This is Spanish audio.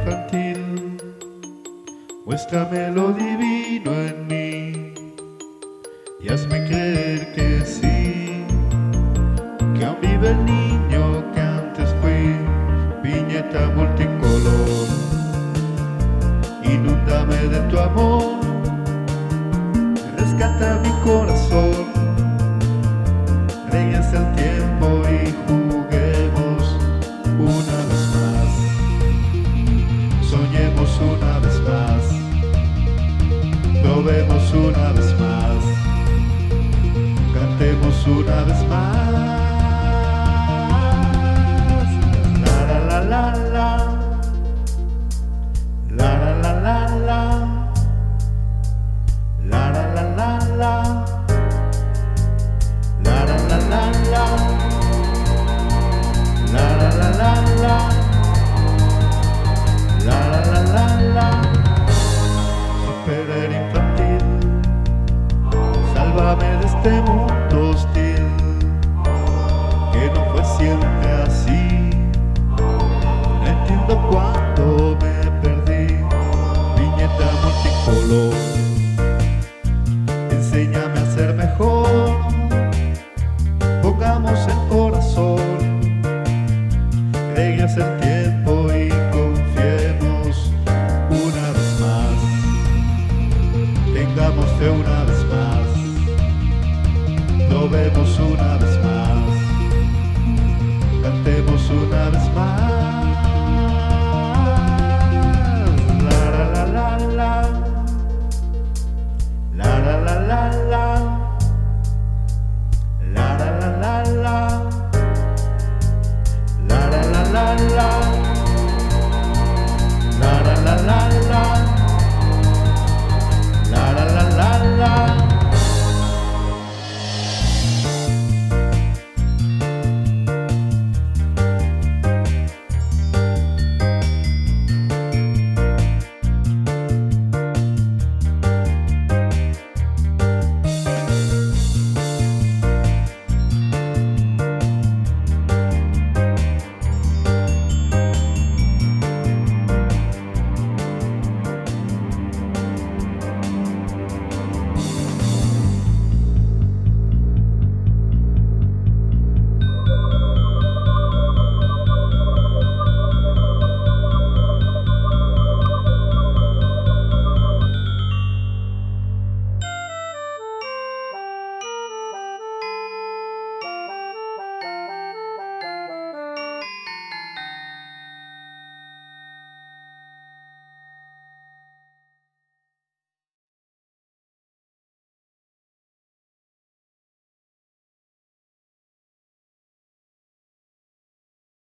infantil, muéstrame lo divino en mí y hazme creer que sí, que aún vive el niño que antes fui, viñeta multicolor, inúndame de tu amor, rescata mi corazón, una vez más. La la la la la. La la la la la. La la la la la. La la la la la. La la la la la. La la la la la. Infantil. Sálvame de este mundo una vez más. Nos vemos una vez más.